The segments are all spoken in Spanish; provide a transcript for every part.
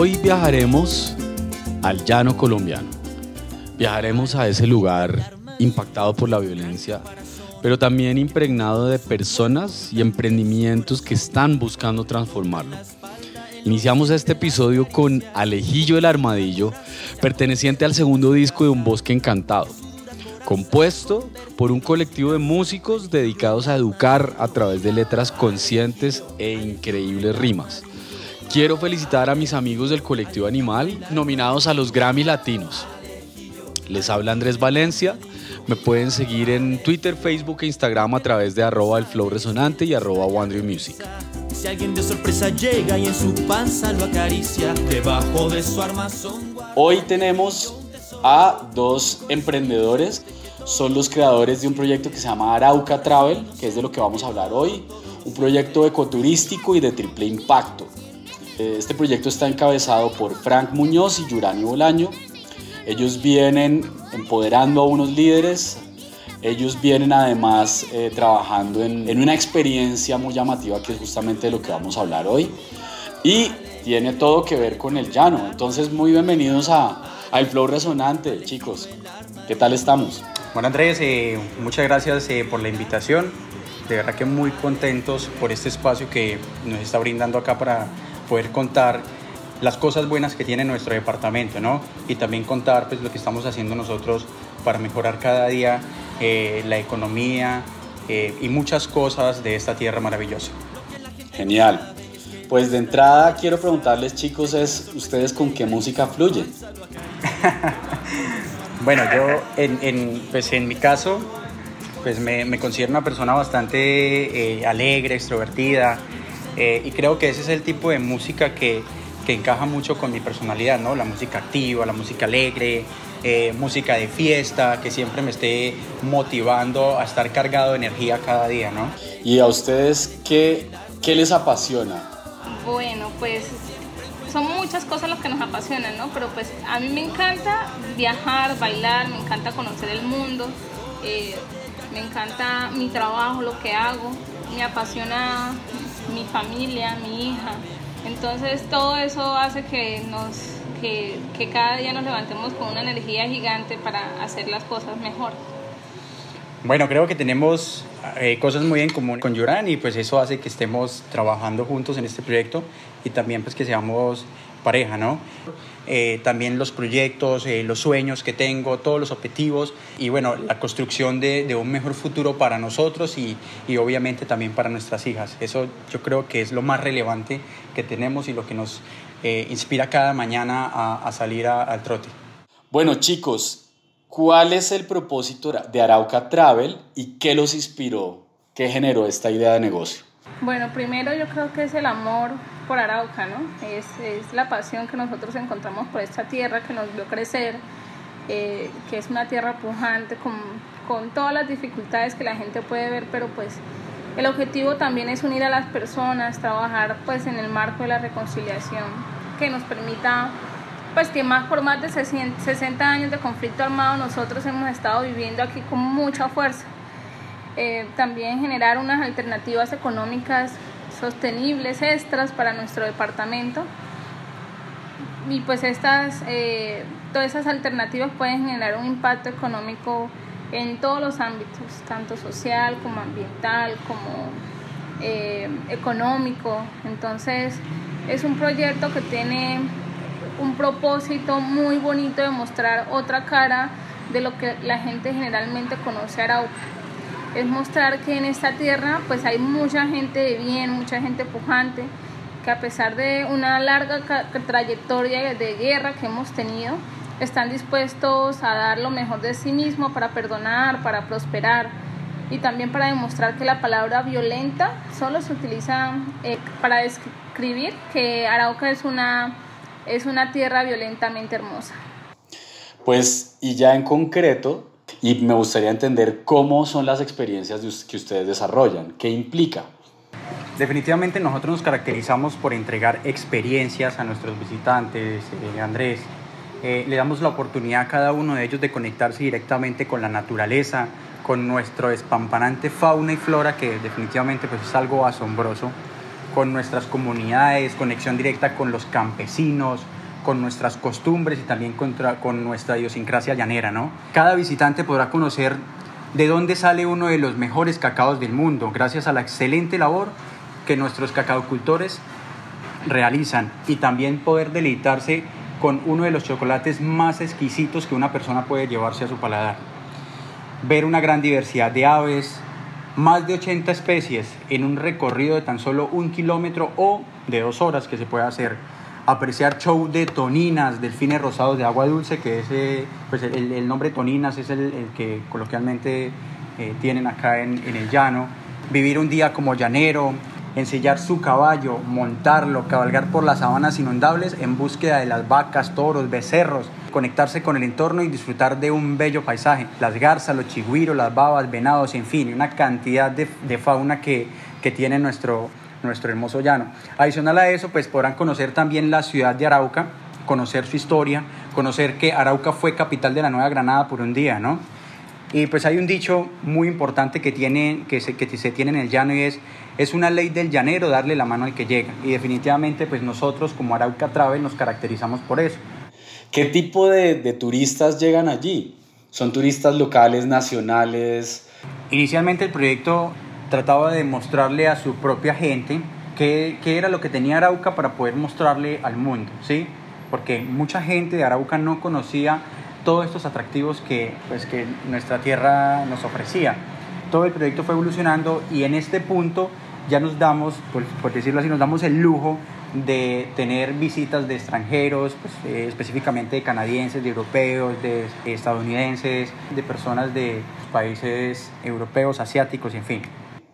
Hoy viajaremos al llano colombiano. Viajaremos a ese lugar impactado por la violencia, pero también impregnado de personas y emprendimientos que están buscando transformarlo. Iniciamos este episodio con Alejillo el Armadillo, perteneciente al segundo disco de Un Bosque Encantado, compuesto por un colectivo de músicos dedicados a educar a través de letras conscientes e increíbles rimas. Quiero felicitar a mis amigos del colectivo Animal nominados a los Grammy Latinos. Les habla Andrés Valencia. Me pueden seguir en Twitter, Facebook e Instagram a través de arroba el flow resonante y arroba Music. Si alguien de sorpresa llega y en su panza lo acaricia, debajo de su armazón. Hoy tenemos a dos emprendedores. Son los creadores de un proyecto que se llama Arauca Travel, que es de lo que vamos a hablar hoy. Un proyecto ecoturístico y de triple impacto. Este proyecto está encabezado por Frank Muñoz y Yurani Bolaño. Ellos vienen empoderando a unos líderes, ellos vienen además eh, trabajando en, una experiencia muy llamativa que es justamente de lo que vamos a hablar hoy y tiene todo que ver con el llano. Entonces muy bienvenidos a, El Flow Resonante, chicos. ¿Qué tal estamos? Bueno Andrés, eh, muchas gracias eh, por la invitación. De verdad que muy contentos por este espacio que nos está brindando acá para poder contar las cosas buenas que tiene nuestro departamento, ¿no? Y también contar pues, lo que estamos haciendo nosotros para mejorar cada día eh, la economía eh, y muchas cosas de esta tierra maravillosa. Genial. Pues de entrada quiero preguntarles chicos, es ¿ustedes con qué música fluyen? bueno, yo en, en, pues en mi caso pues me, me considero una persona bastante eh, alegre, extrovertida, eh, y creo que ese es el tipo de música que, que, encaja mucho con mi personalidad, ¿no? La música activa, la música alegre, eh, música de fiesta, que siempre me esté motivando a estar cargado de energía cada día, ¿no? ¿Y a ustedes qué, qué les apasiona? Bueno, pues son muchas cosas las que nos apasionan, ¿no? Pero pues a mí me encanta viajar, bailar, me encanta conocer el mundo, eh, me encanta mi trabajo, lo que hago, me apasiona mi familia, mi hija. Entonces todo eso hace que, nos, que, que cada día nos levantemos con una energía gigante para hacer las cosas mejor. Bueno, creo que tenemos eh, cosas muy en común con Yuran y pues eso hace que estemos trabajando juntos en este proyecto y también pues que seamos pareja, ¿no? Eh, también los proyectos, eh, los sueños que tengo, todos los objetivos y bueno, la construcción de, de un mejor futuro para nosotros y, y, obviamente también para nuestras hijas. Eso yo creo que es lo más relevante que tenemos y lo que nos eh, inspira cada mañana a, a salir al trote. Bueno chicos, ¿cuál es el propósito de Arauca Travel y qué los inspiró? ¿Qué generó esta idea de negocio? Bueno, primero yo creo que es el amor por Arauca, ¿no? Es, es la pasión que nosotros encontramos por esta tierra que nos vio crecer, eh, que es una tierra pujante con, con todas las dificultades que la gente puede ver, pero pues el objetivo también es unir a las personas, trabajar pues en el marco de la reconciliación, que nos permita pues que más por más de 60 años de conflicto armado nosotros hemos estado viviendo aquí con mucha fuerza. Eh, también generar unas alternativas económicas sostenibles extras para nuestro departamento. Y pues estas eh, todas esas alternativas pueden generar un impacto económico en todos los ámbitos tanto social como ambiental como eh, económico. Entonces es un proyecto que tiene un propósito muy bonito de mostrar otra cara de lo que la gente generalmente conoce a Arauca. Es mostrar que en esta tierra pues hay mucha gente de bien, mucha gente pujante, que a pesar de una larga trayectoria de guerra que hemos tenido, están dispuestos a dar lo mejor de sí mismo para perdonar, para prosperar y también para demostrar que la palabra violenta solo se utiliza eh, para describir que Arauca es una, es una tierra violentamente hermosa. Pues y ya en concreto, y me gustaría entender cómo son las experiencias que ustedes desarrollan, qué implica. Definitivamente nosotros nos caracterizamos por entregar experiencias a nuestros visitantes, eh, Andrés. Eh, le damos la oportunidad a cada uno de ellos de conectarse directamente con la naturaleza, con nuestro espampanante fauna y flora, que definitivamente pues, es algo asombroso. Con nuestras comunidades, conexión directa con los campesinos, con nuestras costumbres y también contra, con nuestra idiosincrasia llanera, ¿no? Cada visitante podrá conocer de dónde sale uno de los mejores cacaos del mundo, gracias a la excelente labor que nuestros cacaocultores realizan y también poder deleitarse con uno de los chocolates más exquisitos que una persona puede llevarse a su paladar. Ver una gran diversidad de aves, más de 80 especies en un recorrido de tan solo un kilómetro o de dos horas que se puede hacer. Apreciar show de toninas, delfines rosados de agua dulce, que ese, pues el, nombre toninas es el, que coloquialmente eh, tienen acá en el llano. Vivir un día como llanero, ensillar su caballo, montarlo, cabalgar por las sabanas inundables en búsqueda de las vacas, toros, becerros, conectarse con el entorno y disfrutar de un bello paisaje. Las garzas, los chigüiros, las babas, venados, en fin, una cantidad de, fauna que, que tiene nuestro, nuestro hermoso llano. Adicional a eso, pues podrán conocer también la ciudad de Arauca, conocer su historia, conocer que Arauca fue capital de la Nueva Granada por un día, ¿no? Y pues hay un dicho muy importante que, tiene, que, se, que se tiene en el llano y es, es una ley del llanero darle la mano al que llega. Y definitivamente pues nosotros como Arauca Travel nos caracterizamos por eso. ¿Qué tipo de, de turistas llegan allí? ¿Son turistas locales, nacionales? Inicialmente el proyecto trataba de mostrarle a su propia gente qué, qué era lo que tenía Arauca para poder mostrarle al mundo, ¿sí? Porque mucha gente de Arauca no conocía todos estos atractivos que, pues, que nuestra tierra nos ofrecía. Todo el proyecto fue evolucionando y en este punto ya nos damos, por, decirlo así, nos damos el lujo de tener visitas de extranjeros, pues, eh, específicamente de canadienses, de europeos, de estadounidenses, de personas de países europeos, asiáticos, en fin.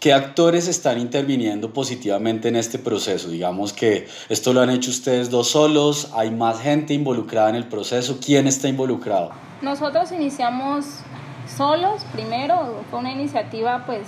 ¿Qué actores están interviniendo positivamente en este proceso? Digamos que esto lo han hecho ustedes dos solos, hay más gente involucrada en el proceso. ¿Quién está involucrado? Nosotros iniciamos solos primero, fue una iniciativa pues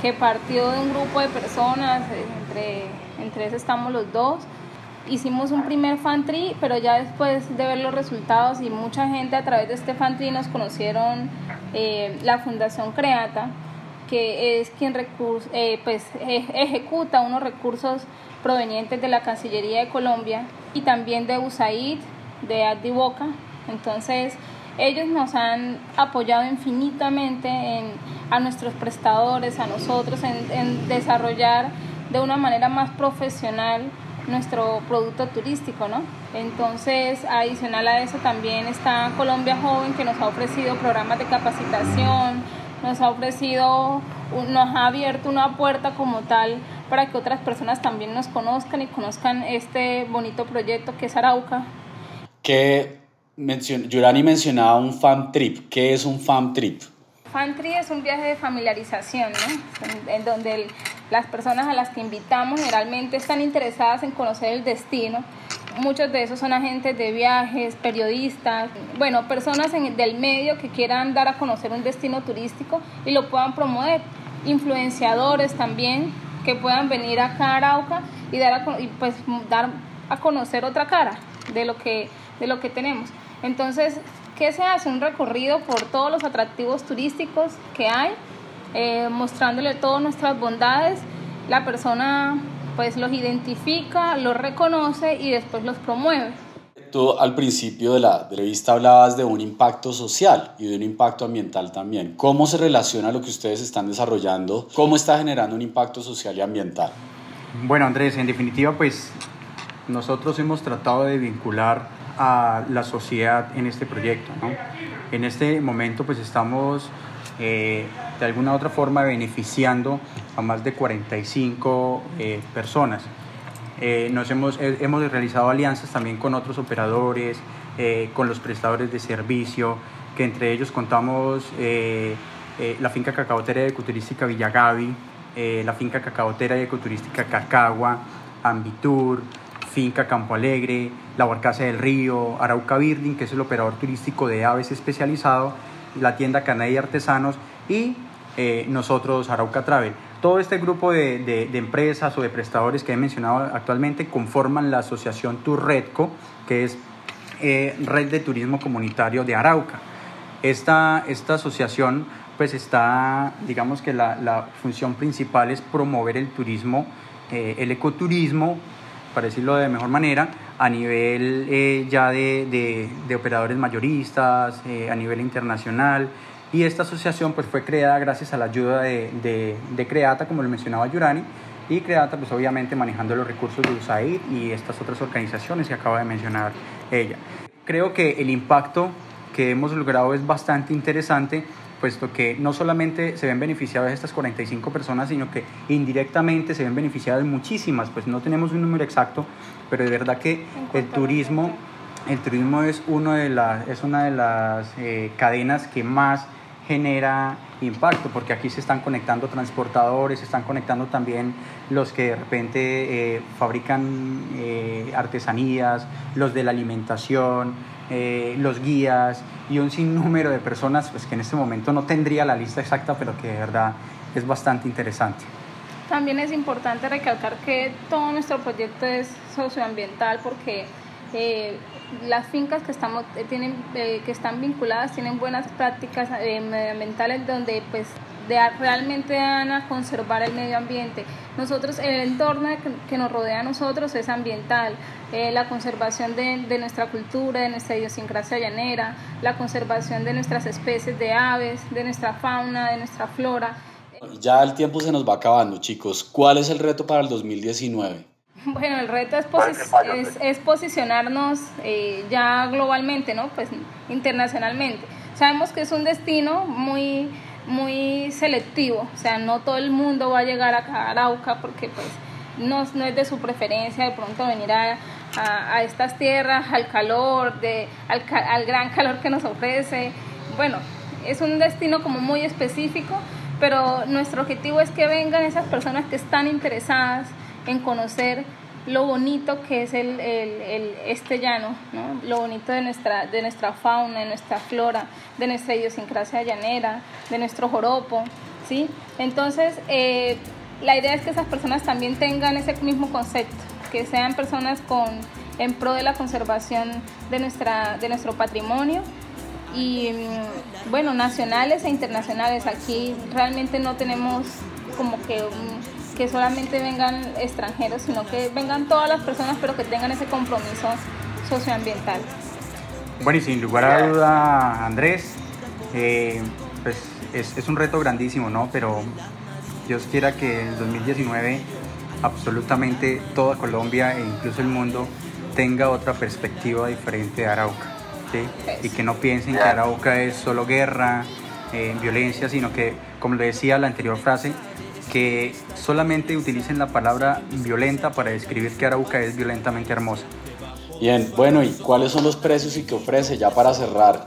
que partió de un grupo de personas, entre, entre eso estamos los dos. Hicimos un primer fan tree, pero ya después de ver los resultados y mucha gente a través de este fan tree nos conocieron eh, la Fundación Creata que es quien eh, pues, e, ejecuta unos recursos provenientes de la Cancillería de Colombia y también de USAID, de Adivoca. Entonces, ellos nos han apoyado infinitamente en, a nuestros prestadores, a nosotros, en desarrollar de una manera más profesional nuestro producto turístico, ¿no? Entonces, adicional a eso también está Colombia Joven que nos ha ofrecido programas de capacitación, nos ha ofrecido, nos ha abierto una puerta como tal para que otras personas también nos conozcan y conozcan este bonito proyecto que es Arauca. Que mencion Yurani mencionaba un fan trip. ¿Qué es un fan trip? Fan trip es un viaje de familiarización, ¿no? en donde las personas a las que invitamos generalmente están interesadas en conocer el destino Muchos de esos son agentes de viajes, periodistas, bueno, personas del medio que quieran dar a conocer un destino turístico y lo puedan promover. Influenciadores también que puedan venir a Arauca y dar a, pues, dar a conocer otra cara de lo que, de lo que tenemos. Entonces, ¿qué se hace? Un recorrido por todos los atractivos turísticos que hay, eh, mostrándole todas nuestras bondades. La persona pues los identifica, los reconoce y después los promueve. Tú al principio de la entrevista hablabas de un impacto social y de un impacto ambiental también. ¿Cómo se relaciona lo que ustedes están desarrollando? ¿Cómo está generando un impacto social y ambiental? Bueno, Andrés, en definitiva, pues nosotros hemos tratado de vincular a la sociedad en este proyecto. ¿no? En este momento, pues estamos eh, de alguna u otra forma beneficiando a más de 45 eh, personas. Eh, nos hemos, hemos realizado alianzas también con otros operadores, con los prestadores de servicio, que entre ellos contamos la finca cacaotera y ecoturística Villagavi, la finca cacaotera y ecoturística Cacagua, Ambitur, Finca Campo Alegre, La Barcaza del Río, Arauca Birding, que es el operador turístico de aves especializado, la tienda Canay Artesanos y eh, nosotros Arauca Travel. Todo este grupo de, de, empresas o de prestadores que he mencionado actualmente conforman la asociación Turredco, que es eh, Red de Turismo Comunitario de Arauca. Esta, esta asociación pues está, digamos que la, función principal es promover el turismo eh, el ecoturismo, para decirlo de mejor manera, a nivel eh, ya de, de, operadores mayoristas, a nivel internacional. Y esta asociación pues, fue creada gracias a la ayuda de, de Creata, como lo mencionaba Yurani, y Creata pues obviamente manejando los recursos de USAID y estas otras organizaciones que acaba de mencionar ella. Creo que el impacto que hemos logrado es bastante interesante puesto que no solamente se ven beneficiadas estas 45 personas, sino que indirectamente se ven beneficiadas muchísimas, pues no tenemos un número exacto, pero de verdad que el turismo, el turismo es, uno de las, es una de las eh, cadenas que más genera impacto, porque aquí se están conectando transportadores, se están conectando también los que de repente eh, fabrican eh, artesanías, los de la alimentación, eh, los guías y un sinnúmero de personas pues, que en este momento no tendría la lista exacta, pero que de verdad es bastante interesante. También es importante recalcar que todo nuestro proyecto es socioambiental porque eh, las fincas que, estamos, eh, tienen, que están vinculadas tienen buenas prácticas medioambientales donde pues realmente van a conservar el medio ambiente. Nosotros, el entorno que nos rodea a nosotros es ambiental, eh, la conservación de, de, nuestra cultura, de nuestra idiosincrasia llanera, la conservación de nuestras especies de aves, de nuestra fauna, de nuestra flora. Ya el tiempo se nos va acabando, chicos. ¿Cuál es el reto para el 2019? Bueno, el reto es, es, es posicionarnos eh, ya globalmente, ¿no? Pues internacionalmente. Sabemos que es un destino muy muy selectivo, o sea, no todo el mundo va a llegar a Arauca porque pues no, no es de su preferencia de pronto venir a, a, estas tierras, al calor, de, al, al, gran calor que nos ofrece. Bueno, es un destino como muy específico, pero nuestro objetivo es que vengan esas personas que están interesadas en conocer lo bonito que es el, el, este llano, ¿no? lo bonito de nuestra, de nuestra fauna, de nuestra flora, de nuestra idiosincrasia llanera, de nuestro joropo. ¿sí? Entonces, eh, la idea es que esas personas también tengan ese mismo concepto, que sean personas con, en pro de la conservación de, nuestra, de nuestro patrimonio y mm, bueno, nacionales e internacionales. Aquí realmente no tenemos como que que solamente vengan extranjeros, sino que vengan todas las personas, pero que tengan ese compromiso socioambiental. Bueno, y sin lugar a duda, Andrés, eh, pues es, un reto grandísimo, ¿no? Pero Dios quiera que en 2019 absolutamente toda Colombia e incluso el mundo tenga otra perspectiva diferente de Arauca, ¿sí? Y que no piensen que Arauca es solo guerra, eh, violencia, sino que, como le decía la anterior frase, que solamente utilicen la palabra violenta para describir que Arauca es violentamente hermosa. Bien, bueno, ¿y cuáles son los precios y qué ofrece ya para cerrar?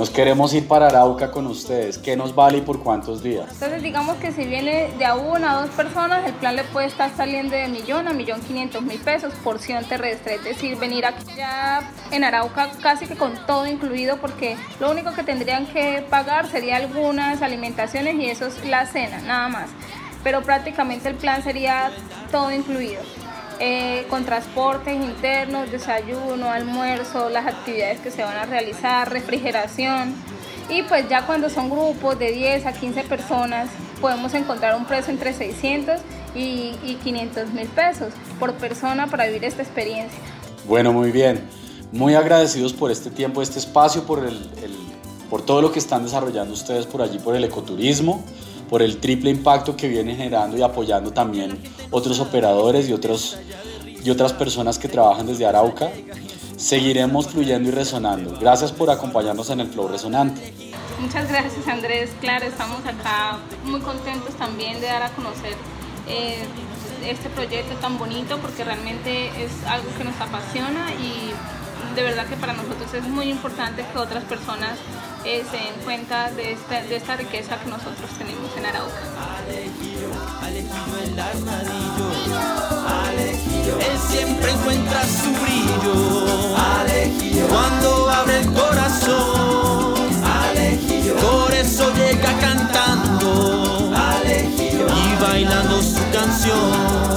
Nos queremos ir para Arauca con ustedes. ¿Qué nos vale y por cuántos días? Entonces digamos que si viene de a una a dos personas, el plan le puede estar saliendo de millón a millón quinientos mil pesos, porción terrestre. Es decir, venir aquí ya en Arauca casi que con todo incluido porque lo único que tendrían que pagar sería algunas alimentaciones y eso es la cena, nada más. Pero prácticamente el plan sería todo incluido. Eh, con transportes internos, desayuno, almuerzo, las actividades que se van a realizar, refrigeración. Y pues ya cuando son grupos de 10 a 15 personas, podemos encontrar un precio entre 600 y, 500 mil pesos por persona para vivir esta experiencia. Bueno, muy bien. Muy agradecidos por este tiempo, este espacio, por, el, por todo lo que están desarrollando ustedes por allí, por el ecoturismo por el triple impacto que viene generando y apoyando también otros operadores y, otros, y otras personas que trabajan desde Arauca. Seguiremos fluyendo y resonando. Gracias por acompañarnos en el Flow Resonante. Muchas gracias Andrés. Claro, estamos acá muy contentos también de dar a conocer eh, este proyecto tan bonito porque realmente es algo que nos apasiona y de verdad que para nosotros es muy importante que otras personas eh, se cuenta de esta, de esta riqueza que nosotros tenemos en Arauca. Alejillo, Alejillo el armadillo, Él siempre encuentra su brillo, Cuando abre el corazón, Por eso llega cantando, Y bailando su canción.